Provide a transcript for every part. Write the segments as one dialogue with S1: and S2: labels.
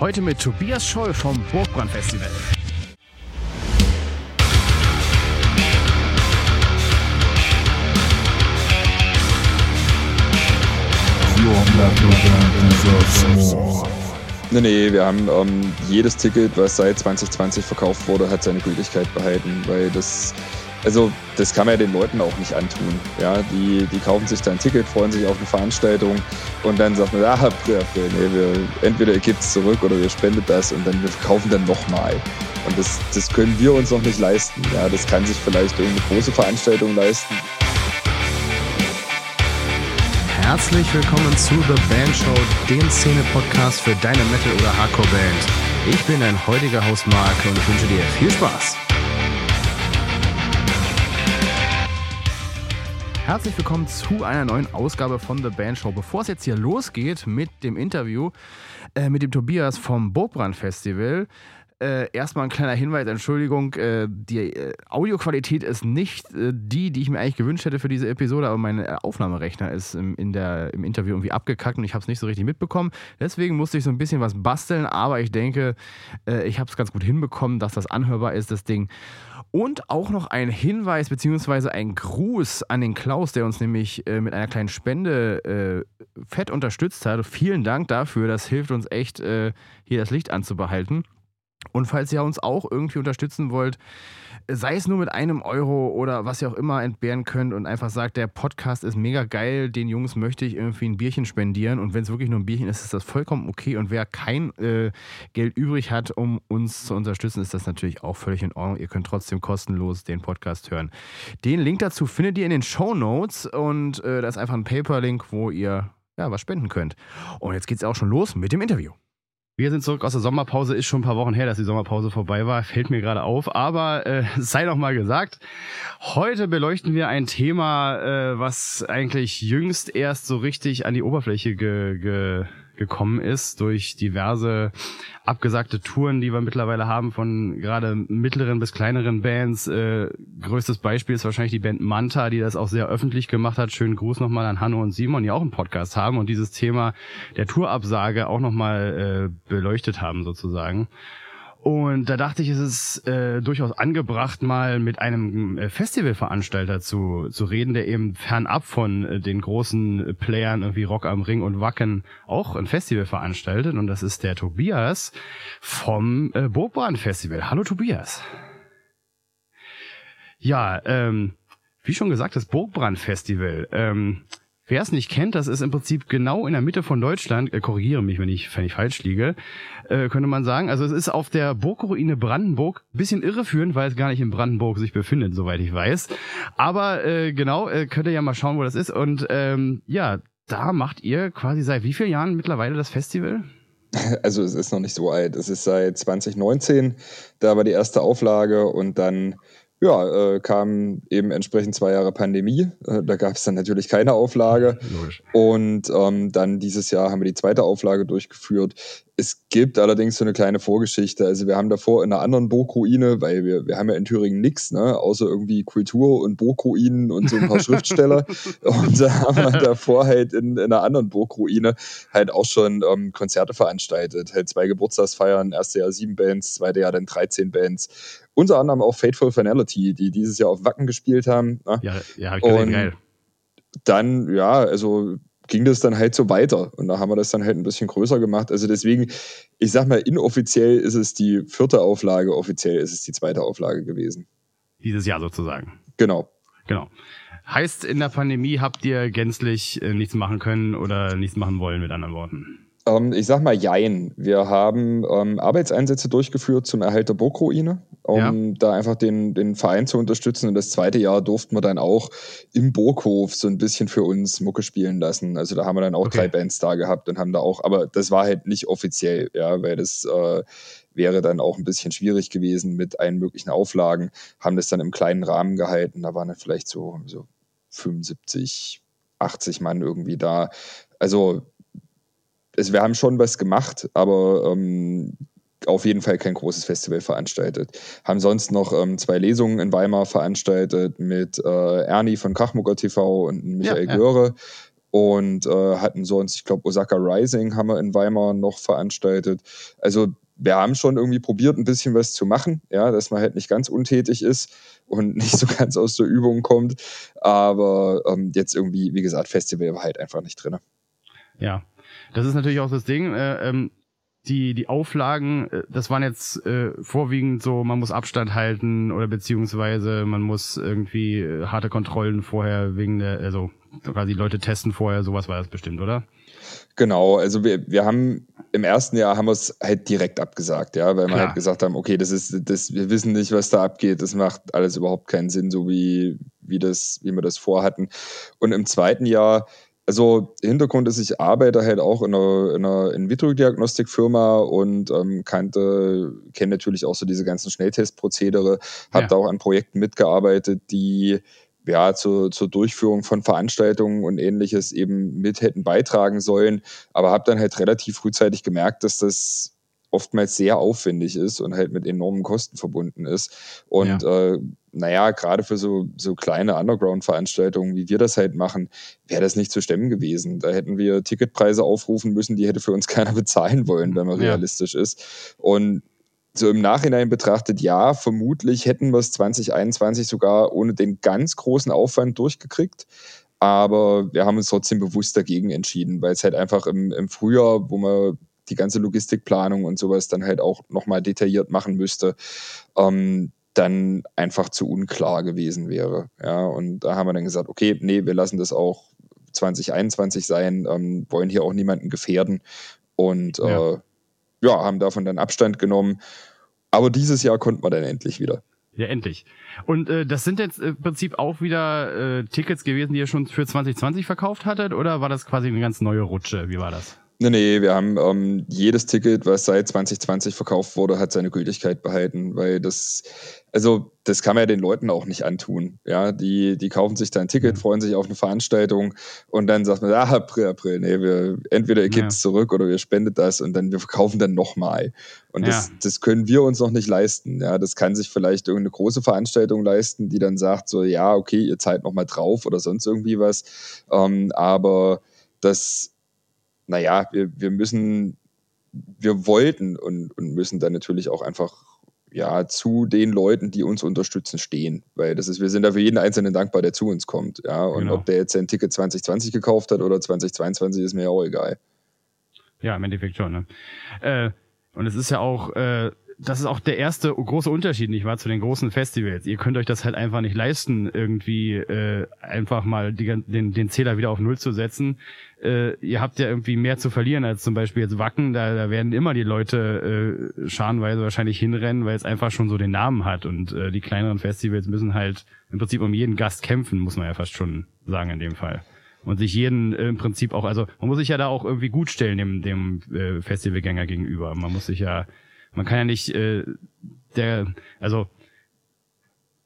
S1: Heute mit Tobias Scholl vom Burgbrand Festival.
S2: Nee, nee, wir haben ähm, jedes Ticket, was seit 2020 verkauft wurde, hat seine Gültigkeit behalten, weil das, also das kann man ja den Leuten auch nicht antun. Ja, die, die kaufen sich dann ein Ticket, freuen sich auf eine Veranstaltung und dann sagt man, ah, nee, wir, entweder ihr gebt es zurück oder ihr spendet das und dann wir kaufen dann nochmal. Und das, das können wir uns noch nicht leisten. Ja, das kann sich vielleicht irgendeine große Veranstaltung leisten.
S1: Herzlich willkommen zu The Band Show, dem Szene-Podcast für deine Metal- oder Hardcore-Band. Ich bin dein heutiger Host Mark und wünsche dir viel Spaß. Herzlich willkommen zu einer neuen Ausgabe von The Band Show. Bevor es jetzt hier losgeht mit dem Interview äh, mit dem Tobias vom Burgbrand Festival, äh, erstmal ein kleiner Hinweis, Entschuldigung, äh, die äh, Audioqualität ist nicht äh, die, die ich mir eigentlich gewünscht hätte für diese Episode, aber mein äh, Aufnahmerechner ist im, in der, im Interview irgendwie abgekackt und ich habe es nicht so richtig mitbekommen. Deswegen musste ich so ein bisschen was basteln, aber ich denke, äh, ich habe es ganz gut hinbekommen, dass das anhörbar ist, das Ding. Und auch noch ein Hinweis bzw. ein Gruß an den Klaus, der uns nämlich mit einer kleinen Spende fett unterstützt hat. Vielen Dank dafür, das hilft uns echt, hier das Licht anzubehalten. Und falls ihr uns auch irgendwie unterstützen wollt, sei es nur mit einem Euro oder was ihr auch immer entbehren könnt und einfach sagt, der Podcast ist mega geil, den Jungs möchte ich irgendwie ein Bierchen spendieren und wenn es wirklich nur ein Bierchen ist, ist das vollkommen okay und wer kein äh, Geld übrig hat, um uns zu unterstützen, ist das natürlich auch völlig in Ordnung. Ihr könnt trotzdem kostenlos den Podcast hören. Den Link dazu findet ihr in den Show Notes und äh, da ist einfach ein Paper-Link, wo ihr ja, was spenden könnt. Und jetzt geht es auch schon los mit dem Interview. Wir sind zurück aus der Sommerpause. Ist schon ein paar Wochen her, dass die Sommerpause vorbei war. Fällt mir gerade auf. Aber äh, sei noch mal gesagt, heute beleuchten wir ein Thema, äh, was eigentlich jüngst erst so richtig an die Oberfläche ge, ge gekommen ist durch diverse abgesagte Touren, die wir mittlerweile haben von gerade mittleren bis kleineren Bands. Äh, größtes Beispiel ist wahrscheinlich die Band Manta, die das auch sehr öffentlich gemacht hat. Schönen Gruß nochmal an Hanno und Simon, die auch einen Podcast haben und dieses Thema der Tourabsage auch nochmal äh, beleuchtet haben sozusagen. Und da dachte ich, es ist äh, durchaus angebracht, mal mit einem äh, Festivalveranstalter zu, zu reden, der eben fernab von äh, den großen Playern wie Rock am Ring und Wacken auch ein Festival veranstaltet. Und das ist der Tobias vom äh, Burgbahn Festival. Hallo Tobias. Ja, ähm, wie schon gesagt, das Burgbrand Festival. Ähm, Wer es nicht kennt, das ist im Prinzip genau in der Mitte von Deutschland, äh, korrigiere mich, wenn ich, wenn ich falsch liege, äh, könnte man sagen. Also es ist auf der Burgruine Brandenburg, bisschen irreführend, weil es gar nicht in Brandenburg sich befindet, soweit ich weiß. Aber äh, genau, äh, könnt ihr ja mal schauen, wo das ist. Und ähm, ja, da macht ihr quasi seit wie vielen Jahren mittlerweile das Festival?
S2: Also es ist noch nicht so alt. Es ist seit 2019, da war die erste Auflage und dann ja, äh, kam eben entsprechend zwei Jahre Pandemie. Äh, da gab es dann natürlich keine Auflage. Logisch. Und ähm, dann dieses Jahr haben wir die zweite Auflage durchgeführt. Es gibt allerdings so eine kleine Vorgeschichte. Also wir haben davor in einer anderen Burgruine, weil wir, wir haben ja in Thüringen nichts, ne, außer irgendwie Kultur und Burgruinen und so ein paar Schriftsteller. Und da haben wir davor halt in, in einer anderen Burgruine halt auch schon ähm, Konzerte veranstaltet. Halt zwei Geburtstagsfeiern, erste Jahr sieben Bands, zweite Jahr dann 13 Bands. Unter anderem auch Fateful Finality, die dieses Jahr auf Wacken gespielt haben.
S1: Ne? Ja, ja, hab ich gesehen, geil.
S2: Dann, ja, also ging das dann halt so weiter. Und da haben wir das dann halt ein bisschen größer gemacht. Also deswegen, ich sag mal, inoffiziell ist es die vierte Auflage, offiziell ist es die zweite Auflage gewesen.
S1: Dieses Jahr sozusagen.
S2: Genau.
S1: Genau. Heißt, in der Pandemie habt ihr gänzlich äh, nichts machen können oder nichts machen wollen, mit anderen Worten?
S2: Ähm, ich sag mal Jein. Wir haben ähm, Arbeitseinsätze durchgeführt zum Erhalt der Burgruine, um ja. da einfach den, den Verein zu unterstützen. Und das zweite Jahr durften wir dann auch im Burghof so ein bisschen für uns Mucke spielen lassen. Also da haben wir dann auch okay. drei Bands da gehabt und haben da auch, aber das war halt nicht offiziell, ja, weil das äh, wäre dann auch ein bisschen schwierig gewesen mit allen möglichen Auflagen. Haben das dann im kleinen Rahmen gehalten. Da waren dann vielleicht so, so 75, 80 Mann irgendwie da. Also also wir haben schon was gemacht, aber ähm, auf jeden Fall kein großes Festival veranstaltet. Haben sonst noch ähm, zwei Lesungen in Weimar veranstaltet mit äh, Ernie von Krachmucker TV und Michael ja, ja. Göre. und äh, hatten sonst, ich glaube, Osaka Rising haben wir in Weimar noch veranstaltet. Also wir haben schon irgendwie probiert, ein bisschen was zu machen, ja, dass man halt nicht ganz untätig ist und nicht so ganz aus der Übung kommt. Aber ähm, jetzt irgendwie, wie gesagt, Festival war halt einfach nicht drin.
S1: Ja, das ist natürlich auch das Ding. Äh, ähm, die, die Auflagen, äh, das waren jetzt äh, vorwiegend so, man muss Abstand halten oder beziehungsweise man muss irgendwie äh, harte Kontrollen vorher wegen der, also quasi Leute testen vorher, sowas war das bestimmt, oder?
S2: Genau, also wir, wir haben im ersten Jahr haben wir es halt direkt abgesagt, ja, weil wir halt gesagt haben, okay, das ist, das, wir wissen nicht, was da abgeht, das macht alles überhaupt keinen Sinn, so wie, wie das, wie wir das vorhatten. Und im zweiten Jahr, also Hintergrund ist, ich arbeite halt auch in einer, in einer In-vitro-Diagnostikfirma und ähm, kannte, kenne natürlich auch so diese ganzen Schnelltestprozedere, habe ja. da auch an Projekten mitgearbeitet, die ja, zur, zur Durchführung von Veranstaltungen und ähnliches eben mit hätten beitragen sollen. Aber habe dann halt relativ frühzeitig gemerkt, dass das oftmals sehr aufwendig ist und halt mit enormen Kosten verbunden ist. Und ja. äh, naja, gerade für so, so kleine Underground-Veranstaltungen, wie wir das halt machen, wäre das nicht zu stemmen gewesen. Da hätten wir Ticketpreise aufrufen müssen, die hätte für uns keiner bezahlen wollen, wenn man ja. realistisch ist. Und so im Nachhinein betrachtet, ja, vermutlich hätten wir es 2021 sogar ohne den ganz großen Aufwand durchgekriegt. Aber wir haben uns trotzdem bewusst dagegen entschieden, weil es halt einfach im, im Frühjahr, wo man die ganze Logistikplanung und sowas dann halt auch nochmal detailliert machen müsste, ähm, dann einfach zu unklar gewesen wäre. Ja, und da haben wir dann gesagt, okay, nee, wir lassen das auch 2021 sein, ähm, wollen hier auch niemanden gefährden und ja. Äh, ja, haben davon dann Abstand genommen. Aber dieses Jahr konnten wir dann endlich wieder.
S1: Ja, endlich. Und äh, das sind jetzt im Prinzip auch wieder äh, Tickets gewesen, die ihr schon für 2020 verkauft hattet, oder war das quasi eine ganz neue Rutsche? Wie war das?
S2: Nee, nee, wir haben ähm, jedes Ticket, was seit 2020 verkauft wurde, hat seine Gültigkeit behalten, weil das, also das kann man ja den Leuten auch nicht antun. Ja, die, die kaufen sich da ein Ticket, mhm. freuen sich auf eine Veranstaltung und dann sagt man, ah, April, April, nee, wir, entweder ihr gebt es ja. zurück oder wir spendet das und dann wir verkaufen dann nochmal. Und ja. das, das können wir uns noch nicht leisten. Ja, das kann sich vielleicht irgendeine große Veranstaltung leisten, die dann sagt so, ja, okay, ihr zahlt nochmal drauf oder sonst irgendwie was. Ähm, aber das naja, wir, wir müssen, wir wollten und, und müssen dann natürlich auch einfach ja, zu den Leuten, die uns unterstützen, stehen. Weil das ist, wir sind da für jeden Einzelnen dankbar, der zu uns kommt. Ja, und genau. ob der jetzt sein Ticket 2020 gekauft hat oder 2022, ist mir auch egal.
S1: Ja, im Endeffekt schon. Ne? Äh, und es ist ja auch, äh, das ist auch der erste große Unterschied, nicht wahr, zu den großen Festivals. Ihr könnt euch das halt einfach nicht leisten, irgendwie äh, einfach mal die, den, den Zähler wieder auf Null zu setzen. Äh, ihr habt ja irgendwie mehr zu verlieren als zum Beispiel jetzt Wacken. Da, da werden immer die Leute äh, scharenweise wahrscheinlich hinrennen, weil es einfach schon so den Namen hat. Und äh, die kleineren Festivals müssen halt im Prinzip um jeden Gast kämpfen, muss man ja fast schon sagen in dem Fall und sich jeden äh, im Prinzip auch, also man muss sich ja da auch irgendwie gut stellen dem, dem äh, Festivalgänger gegenüber. Man muss sich ja man kann ja nicht, äh, der, also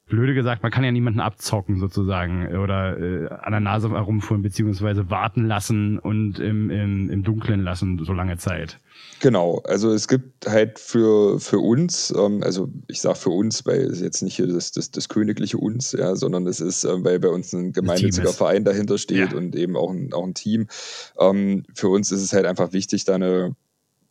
S1: blöde gesagt, man kann ja niemanden abzocken sozusagen oder äh, an der Nase herumfuhren beziehungsweise warten lassen und im, im, im Dunkeln lassen so lange Zeit.
S2: Genau, also es gibt halt für, für uns, ähm, also ich sage für uns, weil es jetzt nicht hier das, das, das königliche uns, ja, sondern es ist, äh, weil bei uns ein gemeinnütziger Verein dahinter steht ja. und eben auch ein, auch ein Team. Ähm, für uns ist es halt einfach wichtig, da eine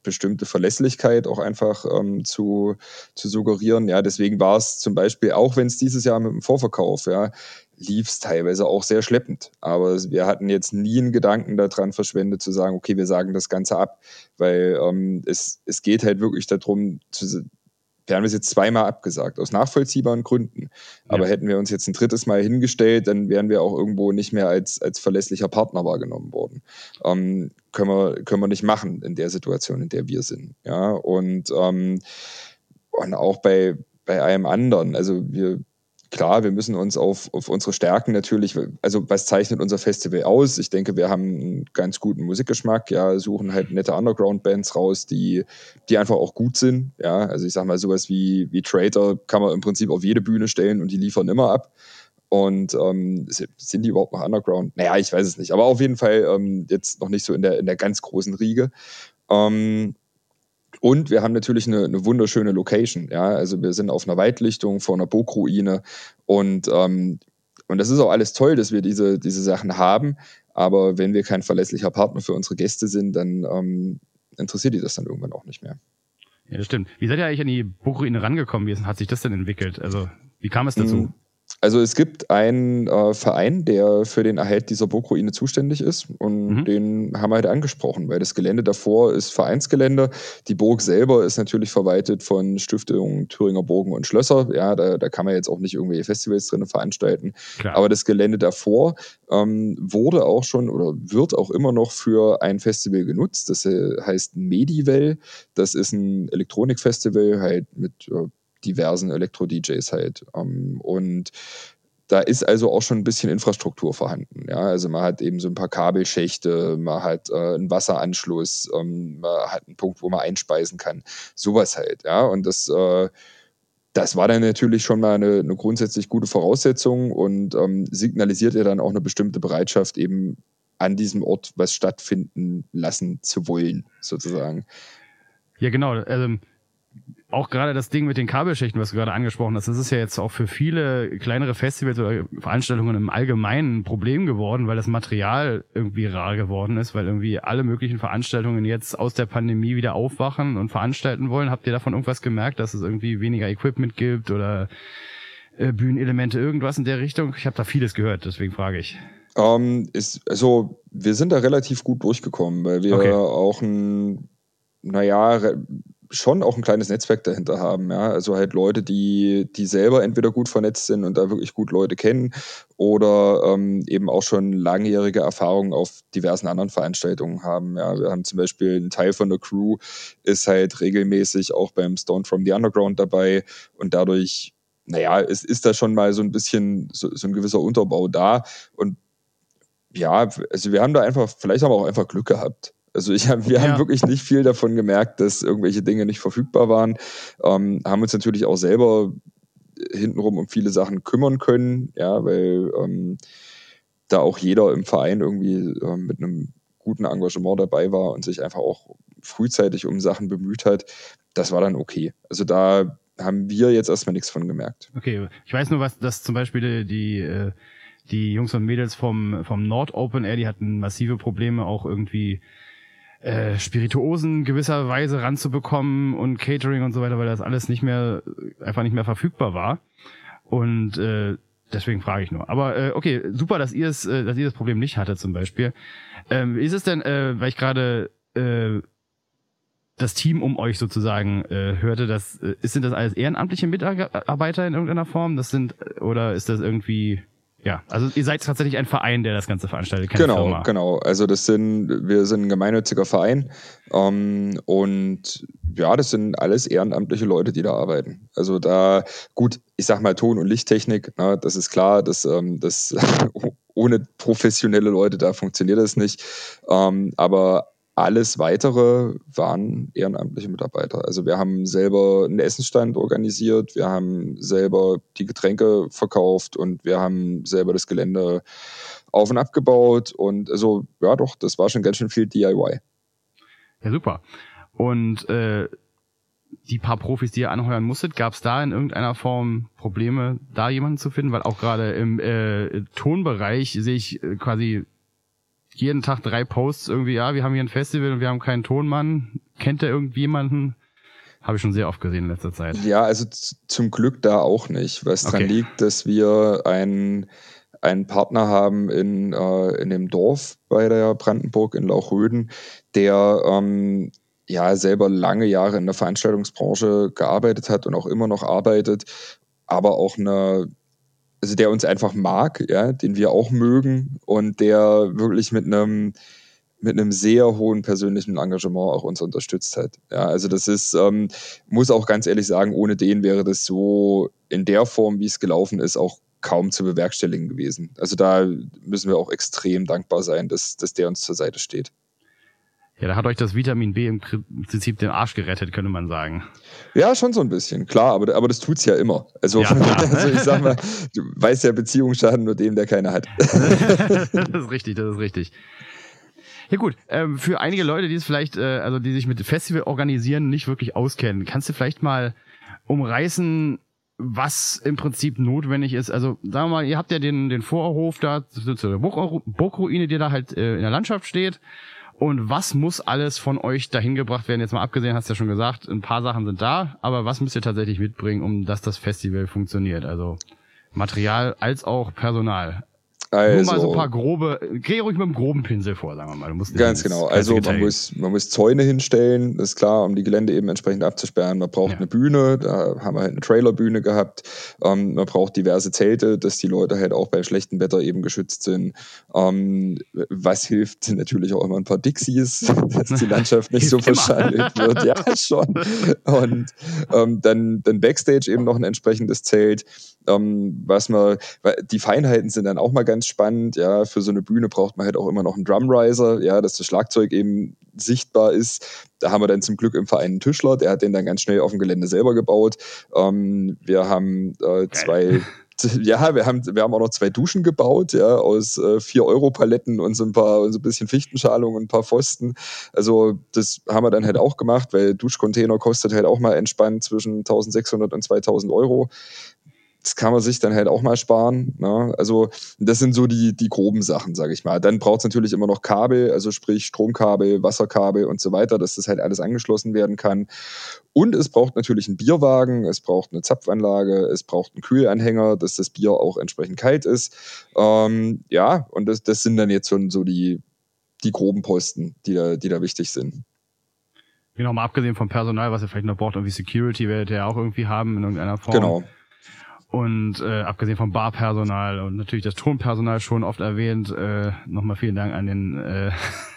S2: bestimmte Verlässlichkeit auch einfach ähm, zu, zu suggerieren. Ja, deswegen war es zum Beispiel, auch wenn es dieses Jahr mit dem Vorverkauf, ja, lief es teilweise auch sehr schleppend. Aber wir hatten jetzt nie einen Gedanken daran verschwendet, zu sagen, okay, wir sagen das Ganze ab, weil ähm, es, es geht halt wirklich darum, zu, wir haben es jetzt zweimal abgesagt, aus nachvollziehbaren Gründen. Aber ja. hätten wir uns jetzt ein drittes Mal hingestellt, dann wären wir auch irgendwo nicht mehr als, als verlässlicher Partner wahrgenommen worden. Ähm, können, wir, können wir nicht machen in der Situation, in der wir sind. Ja, und, ähm, und auch bei, bei allem anderen. Also wir, klar, wir müssen uns auf, auf unsere Stärken natürlich, also was zeichnet unser Festival aus? Ich denke, wir haben einen ganz guten Musikgeschmack, ja, suchen halt nette Underground-Bands raus, die, die einfach auch gut sind. Ja, also ich sag mal, sowas wie, wie Traitor kann man im Prinzip auf jede Bühne stellen und die liefern immer ab. Und ähm, sind die überhaupt noch Underground? Naja, ich weiß es nicht. Aber auf jeden Fall ähm, jetzt noch nicht so in der, in der ganz großen Riege. Ähm, und wir haben natürlich eine, eine, wunderschöne Location. Ja, also wir sind auf einer Weitlichtung vor einer Burgruine und ähm, und das ist auch alles toll, dass wir diese, diese Sachen haben. Aber wenn wir kein verlässlicher Partner für unsere Gäste sind, dann ähm, interessiert die das dann irgendwann auch nicht mehr.
S1: Ja, das stimmt. Wie seid ihr eigentlich an die Burgruine rangekommen? Wie hat sich das denn entwickelt? Also, wie kam es dazu? Mhm.
S2: Also es gibt einen äh, Verein, der für den Erhalt dieser Burgruine zuständig ist und mhm. den haben wir halt angesprochen, weil das Gelände davor ist Vereinsgelände. Die Burg selber ist natürlich verwaltet von Stiftung Thüringer Burgen und Schlösser. Ja, da, da kann man jetzt auch nicht irgendwelche Festivals drin veranstalten. Klar. Aber das Gelände davor ähm, wurde auch schon oder wird auch immer noch für ein Festival genutzt. Das äh, heißt Medivel. Das ist ein Elektronikfestival halt mit äh, diversen Elektro-DJs halt. Ähm, und da ist also auch schon ein bisschen Infrastruktur vorhanden. Ja, also man hat eben so ein paar Kabelschächte, man hat äh, einen Wasseranschluss, ähm, man hat einen Punkt, wo man einspeisen kann. Sowas halt, ja. Und das, äh, das war dann natürlich schon mal eine, eine grundsätzlich gute Voraussetzung und ähm, signalisiert ja dann auch eine bestimmte Bereitschaft, eben an diesem Ort was stattfinden lassen zu wollen, sozusagen.
S1: Ja, genau. Also auch gerade das Ding mit den Kabelschächten, was du gerade angesprochen hast, das ist ja jetzt auch für viele kleinere Festivals oder Veranstaltungen im Allgemeinen ein Problem geworden, weil das Material irgendwie rar geworden ist, weil irgendwie alle möglichen Veranstaltungen jetzt aus der Pandemie wieder aufwachen und veranstalten wollen. Habt ihr davon irgendwas gemerkt, dass es irgendwie weniger Equipment gibt oder äh, Bühnenelemente, irgendwas in der Richtung? Ich habe da vieles gehört, deswegen frage ich.
S2: Um, ähm, ist, also wir sind da relativ gut durchgekommen, weil wir okay. auch ein, naja, schon auch ein kleines Netzwerk dahinter haben. Ja? Also halt Leute, die, die selber entweder gut vernetzt sind und da wirklich gut Leute kennen oder ähm, eben auch schon langjährige Erfahrungen auf diversen anderen Veranstaltungen haben. Ja? Wir haben zum Beispiel einen Teil von der Crew ist halt regelmäßig auch beim Stone from the Underground dabei und dadurch, naja, es ist da schon mal so ein bisschen so, so ein gewisser Unterbau da und ja, also wir haben da einfach, vielleicht haben wir auch einfach Glück gehabt. Also ich hab, wir ja. haben wirklich nicht viel davon gemerkt, dass irgendwelche Dinge nicht verfügbar waren. Ähm, haben uns natürlich auch selber hintenrum um viele Sachen kümmern können, ja, weil ähm, da auch jeder im Verein irgendwie äh, mit einem guten Engagement dabei war und sich einfach auch frühzeitig um Sachen bemüht hat. Das war dann okay. Also da haben wir jetzt erstmal nichts von gemerkt.
S1: Okay, ich weiß nur, was, dass zum Beispiel die, die, äh, die Jungs und Mädels vom, vom Nord Open Air, die hatten massive Probleme auch irgendwie äh, Spirituosen gewisserweise ranzubekommen und Catering und so weiter, weil das alles nicht mehr, einfach nicht mehr verfügbar war. Und äh, deswegen frage ich nur. Aber äh, okay, super, dass ihr es, äh, dass ihr das Problem nicht hattet zum Beispiel. Ähm, ist es denn, äh, weil ich gerade äh, das Team um euch sozusagen äh, hörte, das äh, sind das alles ehrenamtliche Mitarbeiter in irgendeiner Form? Das sind oder ist das irgendwie ja, also ihr seid tatsächlich ein Verein, der das Ganze veranstaltet,
S2: keine genau, Firma. Genau, Also das sind, wir sind ein gemeinnütziger Verein ähm, und ja, das sind alles ehrenamtliche Leute, die da arbeiten. Also da, gut, ich sag mal Ton- und Lichttechnik, na, das ist klar, dass ähm, das ohne professionelle Leute, da funktioniert das nicht. Ähm, aber alles weitere waren ehrenamtliche Mitarbeiter. Also wir haben selber einen Essensstand organisiert, wir haben selber die Getränke verkauft und wir haben selber das Gelände auf und abgebaut. Und also, ja doch, das war schon ganz schön viel DIY.
S1: Ja, super. Und äh, die paar Profis, die ihr anheuern musstet, gab es da in irgendeiner Form Probleme, da jemanden zu finden? Weil auch gerade im äh, Tonbereich sehe ich äh, quasi jeden Tag drei Posts irgendwie, ja, wir haben hier ein Festival und wir haben keinen Tonmann. Kennt ihr irgendjemanden? Habe ich schon sehr oft gesehen in letzter Zeit.
S2: Ja, also zum Glück da auch nicht, was okay. daran liegt, dass wir einen, einen Partner haben in, äh, in dem Dorf bei der Brandenburg in Lauchröden, der ähm, ja selber lange Jahre in der Veranstaltungsbranche gearbeitet hat und auch immer noch arbeitet, aber auch eine also der uns einfach mag, ja, den wir auch mögen und der wirklich mit einem mit einem sehr hohen persönlichen Engagement auch uns unterstützt hat. Ja, also das ist, ähm, muss auch ganz ehrlich sagen, ohne den wäre das so in der Form, wie es gelaufen ist, auch kaum zu bewerkstelligen gewesen. Also da müssen wir auch extrem dankbar sein, dass, dass der uns zur Seite steht.
S1: Ja, da hat euch das Vitamin B im Prinzip den Arsch gerettet, könnte man sagen.
S2: Ja, schon so ein bisschen, klar, aber, aber das tut's ja immer. Also, ja, also ich sag mal, du weißt ja, Beziehungen schaden nur dem, der keine hat.
S1: das ist richtig, das ist richtig. Ja gut, ähm, für einige Leute, die es vielleicht, äh, also die sich mit Festival organisieren, nicht wirklich auskennen, kannst du vielleicht mal umreißen, was im Prinzip notwendig ist. Also sagen wir mal, ihr habt ja den, den Vorhof da zur Burgruine, die da halt äh, in der Landschaft steht. Und was muss alles von euch dahin gebracht werden? Jetzt mal abgesehen, hast du ja schon gesagt, ein paar Sachen sind da, aber was müsst ihr tatsächlich mitbringen, um dass das Festival funktioniert? Also Material als auch Personal. Also, Nur mal so ein paar grobe, geh ruhig mit einem groben Pinsel vor, sagen wir mal. Du
S2: musst ganz genau. Also man muss, man muss Zäune hinstellen, ist klar, um die Gelände eben entsprechend abzusperren. Man braucht ja. eine Bühne, da haben wir halt eine Trailerbühne gehabt. Ähm, man braucht diverse Zelte, dass die Leute halt auch bei schlechtem Wetter eben geschützt sind. Ähm, was hilft, sind natürlich auch immer ein paar Dixies, dass die Landschaft nicht so verschandelt wird. Ja, schon. Und ähm, dann, dann Backstage eben noch ein entsprechendes Zelt. Ähm, was man, die Feinheiten sind dann auch mal ganz spannend. Ja, für so eine Bühne braucht man halt auch immer noch einen Drumriser, ja, dass das Schlagzeug eben sichtbar ist. Da haben wir dann zum Glück im Verein einen Tischler, der hat den dann ganz schnell auf dem Gelände selber gebaut. Ähm, wir haben äh, zwei. Ja, wir haben, wir haben auch noch zwei Duschen gebaut, ja, aus äh, 4-Euro-Paletten und so ein paar, und so ein bisschen Fichtenschalung und ein paar Pfosten. Also, das haben wir dann halt auch gemacht, weil Duschcontainer kostet halt auch mal entspannt zwischen 1600 und 2000 Euro das kann man sich dann halt auch mal sparen. Ne? Also das sind so die, die groben Sachen, sage ich mal. Dann braucht es natürlich immer noch Kabel, also sprich Stromkabel, Wasserkabel und so weiter, dass das halt alles angeschlossen werden kann. Und es braucht natürlich einen Bierwagen, es braucht eine Zapfanlage, es braucht einen Kühlanhänger, dass das Bier auch entsprechend kalt ist. Ähm, ja, und das, das sind dann jetzt schon so die, die groben Posten, die da, die da wichtig sind.
S1: Genau, mal abgesehen vom Personal, was ihr vielleicht noch braucht, irgendwie Security werdet ihr ja auch irgendwie haben in irgendeiner Form.
S2: Genau.
S1: Und äh, abgesehen vom Barpersonal und natürlich das Tonpersonal schon oft erwähnt, äh, nochmal vielen Dank an den äh,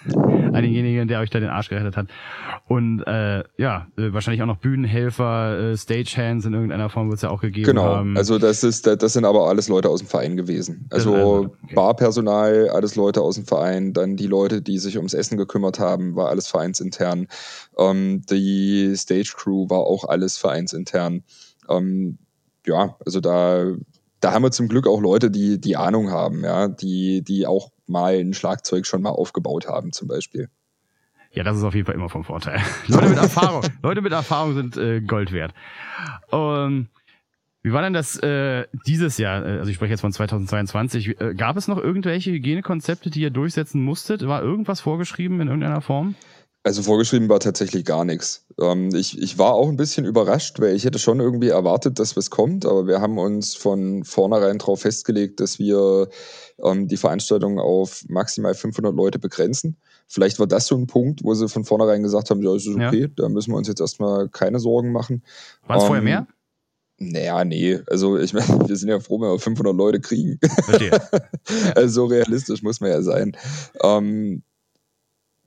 S1: an denjenigen, der euch da den Arsch gerettet hat. Und äh, ja, äh, wahrscheinlich auch noch Bühnenhelfer, äh, Stagehands in irgendeiner Form wird es ja auch gegeben
S2: genau.
S1: haben.
S2: also das ist, das sind aber alles Leute aus dem Verein gewesen. Also, also okay. Barpersonal, alles Leute aus dem Verein, dann die Leute, die sich ums Essen gekümmert haben, war alles vereinsintern. Ähm, die Stage Crew war auch alles vereinsintern. Ähm, ja, also da, da haben wir zum Glück auch Leute, die die Ahnung haben, ja, die, die auch mal ein Schlagzeug schon mal aufgebaut haben, zum Beispiel.
S1: Ja, das ist auf jeden Fall immer vom Vorteil. Leute mit Erfahrung, Leute mit Erfahrung sind äh, Gold wert. Um, wie war denn das äh, dieses Jahr? Äh, also ich spreche jetzt von 2022. Äh, gab es noch irgendwelche Hygienekonzepte, die ihr durchsetzen musstet? War irgendwas vorgeschrieben in irgendeiner Form?
S2: Also vorgeschrieben war tatsächlich gar nichts. Ähm, ich, ich war auch ein bisschen überrascht, weil ich hätte schon irgendwie erwartet, dass was kommt, aber wir haben uns von vornherein darauf festgelegt, dass wir ähm, die Veranstaltung auf maximal 500 Leute begrenzen. Vielleicht war das so ein Punkt, wo sie von vornherein gesagt haben, ja, ist okay, ja. da müssen wir uns jetzt erstmal keine Sorgen machen.
S1: War es ähm, vorher mehr?
S2: Naja, nee. Also ich meine, wir sind ja froh, wenn wir 500 Leute kriegen. also so realistisch muss man ja sein. Ähm,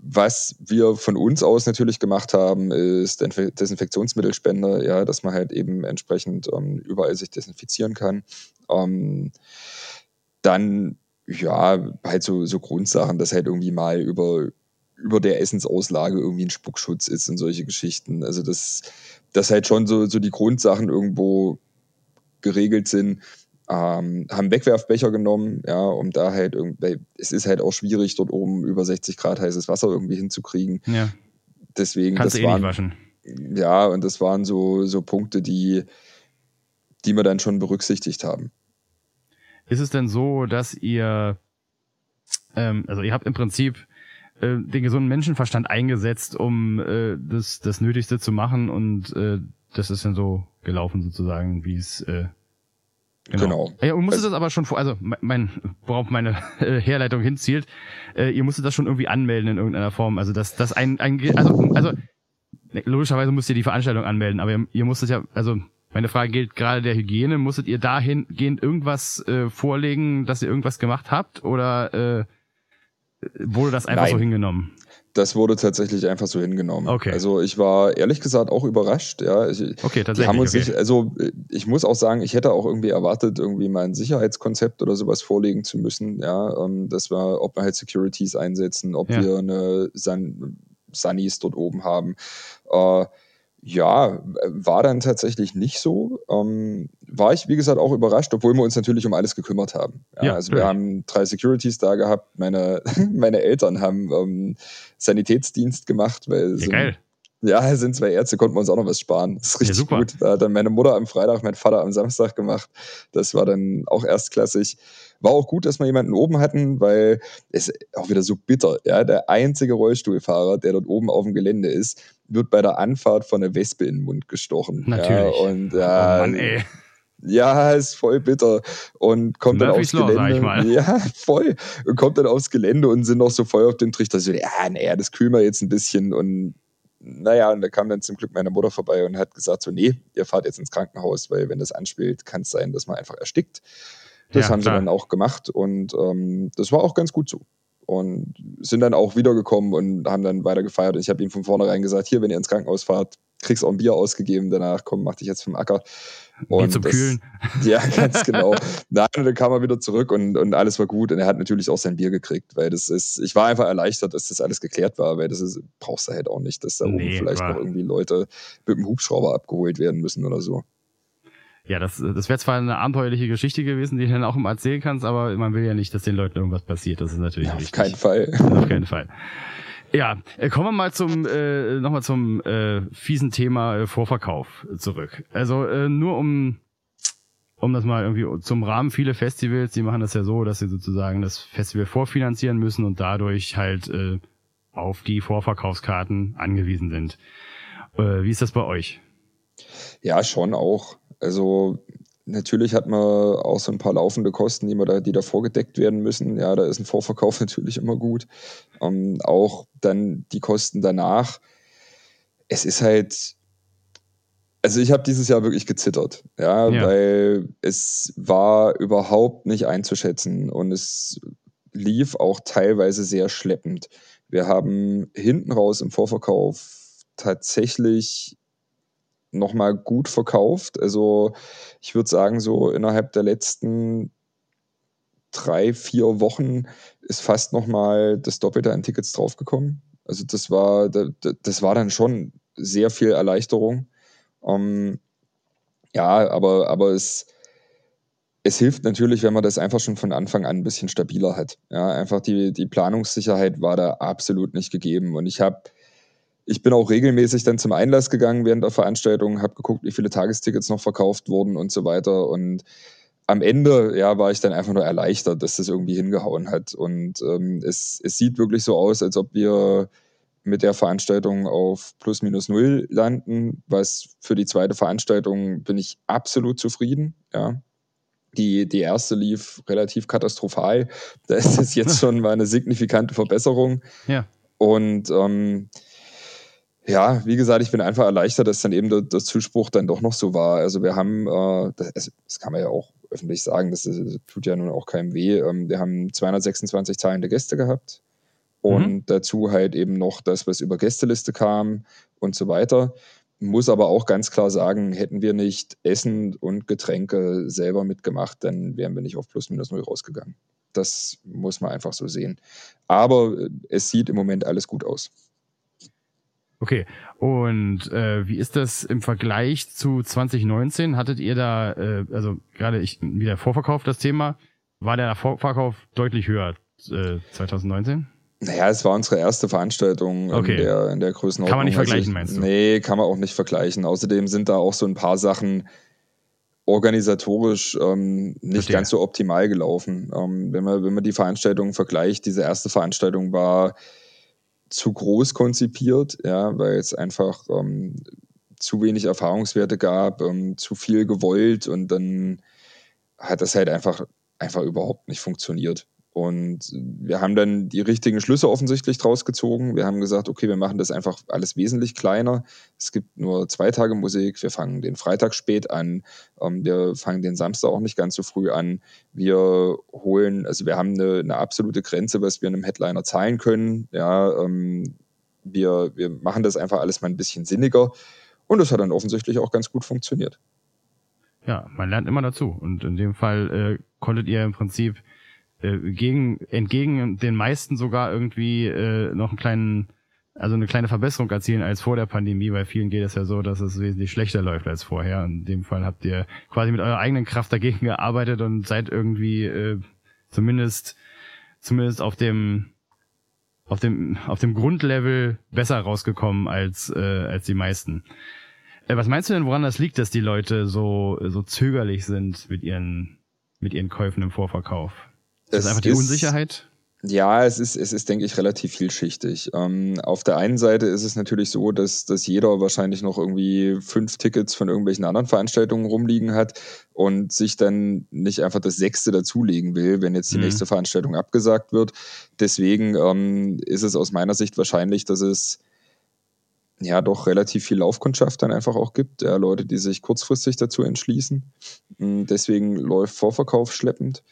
S2: was wir von uns aus natürlich gemacht haben, ist Desinfektionsmittelspender, ja, dass man halt eben entsprechend ähm, überall sich desinfizieren kann. Ähm, dann, ja, halt so, so Grundsachen, dass halt irgendwie mal über, über der Essensauslage irgendwie ein Spuckschutz ist und solche Geschichten. Also, dass, dass halt schon so, so die Grundsachen irgendwo geregelt sind ähm, haben Wegwerfbecher genommen, ja, um da halt irgendwie, es ist halt auch schwierig, dort oben über 60 Grad heißes Wasser irgendwie hinzukriegen.
S1: Ja.
S2: Deswegen,
S1: Kannst
S2: das
S1: eh
S2: waren,
S1: nicht waschen.
S2: Ja, und das waren so, so Punkte, die, die wir dann schon berücksichtigt haben.
S1: Ist es denn so, dass ihr, ähm, also ihr habt im Prinzip äh, den gesunden Menschenverstand eingesetzt, um äh, das, das Nötigste zu machen und äh, das ist dann so gelaufen sozusagen, wie es äh, Genau. genau. Ja, und musstet also, das aber schon vor, also mein, worauf meine äh, Herleitung hinzielt, äh, ihr musstet das schon irgendwie anmelden in irgendeiner Form. Also dass das ein, ein also, also logischerweise musst ihr die Veranstaltung anmelden, aber ihr, ihr musstet ja, also meine Frage gilt gerade der Hygiene, musstet ihr dahingehend irgendwas äh, vorlegen, dass ihr irgendwas gemacht habt oder äh, wurde das einfach Nein. so hingenommen?
S2: Das wurde tatsächlich einfach so hingenommen.
S1: Okay.
S2: Also ich war ehrlich gesagt auch überrascht. Ja, ich,
S1: okay, tatsächlich.
S2: Haben uns
S1: okay.
S2: nicht, also ich muss auch sagen, ich hätte auch irgendwie erwartet, irgendwie mal ein Sicherheitskonzept oder sowas vorlegen zu müssen. Ja, ähm, das war, ob wir halt Securities einsetzen, ob ja. wir eine Sun Sunnies dort oben haben. Äh, ja, war dann tatsächlich nicht so. Ähm, war ich, wie gesagt, auch überrascht, obwohl wir uns natürlich um alles gekümmert haben. Ja, ja also wir haben drei Securities da gehabt. Meine, meine Eltern haben ähm, Sanitätsdienst gemacht, weil
S1: ja, geil.
S2: Ja, sind zwei Ärzte, konnten wir uns auch noch was sparen. Das ist richtig ja, gut. Da hat dann meine Mutter am Freitag, mein Vater am Samstag gemacht. Das war dann auch erstklassig. War auch gut, dass wir jemanden oben hatten, weil es auch wieder so bitter. Ja, der einzige Rollstuhlfahrer, der dort oben auf dem Gelände ist, wird bei der Anfahrt von der Wespe in den Mund gestochen.
S1: Natürlich.
S2: Ja, und ja, oh Mann, ey. Ja, ist voll bitter. Und kommt Murphy's dann aufs Law, Gelände. Ja, voll. Und kommt dann aufs Gelände und sind noch so voll auf den Trichter. So, ja, naja, das kühlen wir jetzt ein bisschen. Und naja, und da kam dann zum Glück meine Mutter vorbei und hat gesagt: so, nee, ihr fahrt jetzt ins Krankenhaus, weil wenn das anspielt, kann es sein, dass man einfach erstickt. Das ja, haben klar. sie dann auch gemacht und ähm, das war auch ganz gut so. Und sind dann auch wiedergekommen und haben dann weiter gefeiert. Und ich habe ihm von vornherein gesagt: hier, wenn ihr ins Krankenhaus fahrt, kriegst auch ein Bier ausgegeben. Danach, komm, mach dich jetzt vom Acker.
S1: Und zum das, Kühlen.
S2: Ja, ganz genau. Nein, und dann kam er wieder zurück und, und alles war gut. Und er hat natürlich auch sein Bier gekriegt, weil das ist, ich war einfach erleichtert, dass das alles geklärt war, weil das ist, brauchst du halt auch nicht, dass da nee, oben vielleicht noch irgendwie Leute mit dem Hubschrauber abgeholt werden müssen oder so.
S1: Ja, das, das wäre zwar eine abenteuerliche Geschichte gewesen, die du dann auch immer erzählen kannst, aber man will ja nicht, dass den Leuten irgendwas passiert. Das ist natürlich ja,
S2: auf wichtig. keinen Fall.
S1: Auf keinen Fall. Ja, äh, kommen wir mal zum äh, nochmal zum äh, fiesen Thema äh, Vorverkauf zurück. Also äh, nur um um das mal irgendwie zum Rahmen, viele Festivals, die machen das ja so, dass sie sozusagen das Festival vorfinanzieren müssen und dadurch halt äh, auf die Vorverkaufskarten angewiesen sind. Äh, wie ist das bei euch?
S2: Ja, schon auch. Also natürlich hat man auch so ein paar laufende Kosten, die, man da, die da vorgedeckt werden müssen. Ja, da ist ein Vorverkauf natürlich immer gut. Ähm, auch dann die Kosten danach. Es ist halt also ich habe dieses Jahr wirklich gezittert, ja, ja, weil es war überhaupt nicht einzuschätzen und es lief auch teilweise sehr schleppend. Wir haben hinten raus im Vorverkauf tatsächlich nochmal gut verkauft. Also ich würde sagen, so innerhalb der letzten drei, vier Wochen ist fast nochmal das Doppelte an Tickets draufgekommen. Also das war, das war dann schon sehr viel Erleichterung. Ähm, ja, aber, aber es, es hilft natürlich, wenn man das einfach schon von Anfang an ein bisschen stabiler hat. Ja, einfach die, die Planungssicherheit war da absolut nicht gegeben. Und ich habe, ich bin auch regelmäßig dann zum Einlass gegangen während der Veranstaltung, habe geguckt, wie viele Tagestickets noch verkauft wurden und so weiter. Und am Ende, ja, war ich dann einfach nur erleichtert, dass das irgendwie hingehauen hat. Und ähm, es, es sieht wirklich so aus, als ob wir mit der Veranstaltung auf plus minus null landen, was für die zweite Veranstaltung bin ich absolut zufrieden. Ja. Die, die erste lief relativ katastrophal. Da ist es jetzt schon mal eine signifikante Verbesserung.
S1: Ja.
S2: Und ähm, ja, wie gesagt, ich bin einfach erleichtert, dass dann eben der, der Zuspruch dann doch noch so war. Also wir haben, äh, das, das, kann man ja auch öffentlich sagen, das, das tut ja nun auch keinem weh. Ähm, wir haben 226 zahlende Gäste gehabt. Und mhm. dazu halt eben noch das, was über Gästeliste kam und so weiter. Muss aber auch ganz klar sagen, hätten wir nicht Essen und Getränke selber mitgemacht, dann wären wir nicht auf plus minus null rausgegangen. Das muss man einfach so sehen. Aber äh, es sieht im Moment alles gut aus.
S1: Okay, und äh, wie ist das im Vergleich zu 2019? Hattet ihr da, äh, also gerade ich wieder Vorverkauf das Thema, war der Vorverkauf deutlich höher äh, 2019?
S2: Naja, es war unsere erste Veranstaltung okay. in, der, in der Größenordnung.
S1: Kann man nicht also vergleichen, meinst du?
S2: Nee, kann man auch nicht vergleichen. Außerdem sind da auch so ein paar Sachen organisatorisch ähm, nicht Verstehe. ganz so optimal gelaufen. Ähm, wenn, man, wenn man die Veranstaltung vergleicht, diese erste Veranstaltung war zu groß konzipiert, ja, weil es einfach ähm, zu wenig Erfahrungswerte gab, ähm, zu viel gewollt und dann hat das halt einfach, einfach überhaupt nicht funktioniert. Und wir haben dann die richtigen Schlüsse offensichtlich draus gezogen. Wir haben gesagt, okay, wir machen das einfach alles wesentlich kleiner. Es gibt nur zwei Tage Musik. Wir fangen den Freitag spät an. Ähm, wir fangen den Samstag auch nicht ganz so früh an. Wir holen, also wir haben eine, eine absolute Grenze, was wir einem Headliner zahlen können. Ja, ähm, wir, wir machen das einfach alles mal ein bisschen sinniger. Und das hat dann offensichtlich auch ganz gut funktioniert.
S1: Ja, man lernt immer dazu. Und in dem Fall äh, konntet ihr im Prinzip äh, gegen, entgegen den meisten sogar irgendwie äh, noch einen kleinen, also eine kleine Verbesserung erzielen als vor der Pandemie. Bei vielen geht es ja so, dass es wesentlich schlechter läuft als vorher. In dem Fall habt ihr quasi mit eurer eigenen Kraft dagegen gearbeitet und seid irgendwie äh, zumindest zumindest auf dem auf dem, auf dem Grundlevel besser rausgekommen als, äh, als die meisten. Äh, was meinst du denn, woran das liegt, dass die Leute so, so zögerlich sind mit ihren, mit ihren Käufen im Vorverkauf? Ist das einfach die Unsicherheit?
S2: Ja, es ist, es ist, denke ich, relativ vielschichtig. Ähm, auf der einen Seite ist es natürlich so, dass, dass jeder wahrscheinlich noch irgendwie fünf Tickets von irgendwelchen anderen Veranstaltungen rumliegen hat und sich dann nicht einfach das sechste dazulegen will, wenn jetzt die mhm. nächste Veranstaltung abgesagt wird. Deswegen ähm, ist es aus meiner Sicht wahrscheinlich, dass es ja doch relativ viel Laufkundschaft dann einfach auch gibt. Ja, Leute, die sich kurzfristig dazu entschließen. Mm, deswegen läuft Vorverkauf schleppend.